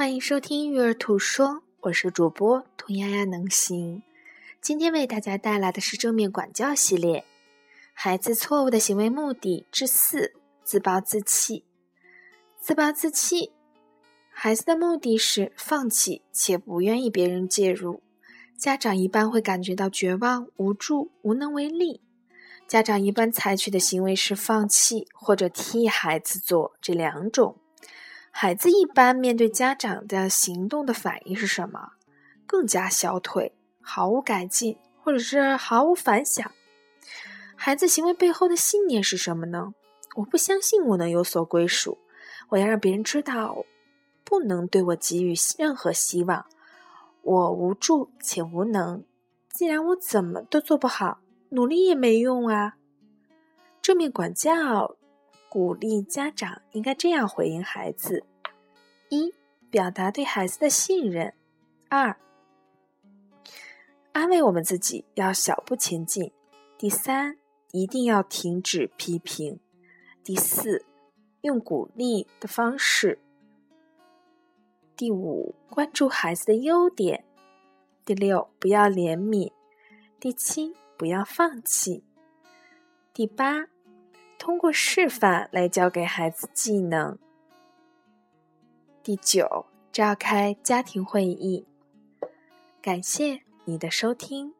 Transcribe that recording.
欢迎收听育儿兔说，我是主播兔丫丫能行。今天为大家带来的是正面管教系列，孩子错误的行为目的之四：自暴自弃。自暴自弃，孩子的目的是放弃且不愿意别人介入，家长一般会感觉到绝望、无助、无能为力。家长一般采取的行为是放弃或者替孩子做这两种。孩子一般面对家长的行动的反应是什么？更加消退，毫无改进，或者是毫无反响。孩子行为背后的信念是什么呢？我不相信我能有所归属，我要让别人知道，不能对我给予任何希望。我无助且无能，既然我怎么都做不好。努力也没用啊！正面管教，鼓励家长应该这样回应孩子：一、表达对孩子的信任；二、安慰我们自己要小步前进；第三，一定要停止批评；第四，用鼓励的方式；第五，关注孩子的优点；第六，不要怜悯；第七。不要放弃。第八，通过示范来教给孩子技能。第九，召开家庭会议。感谢你的收听。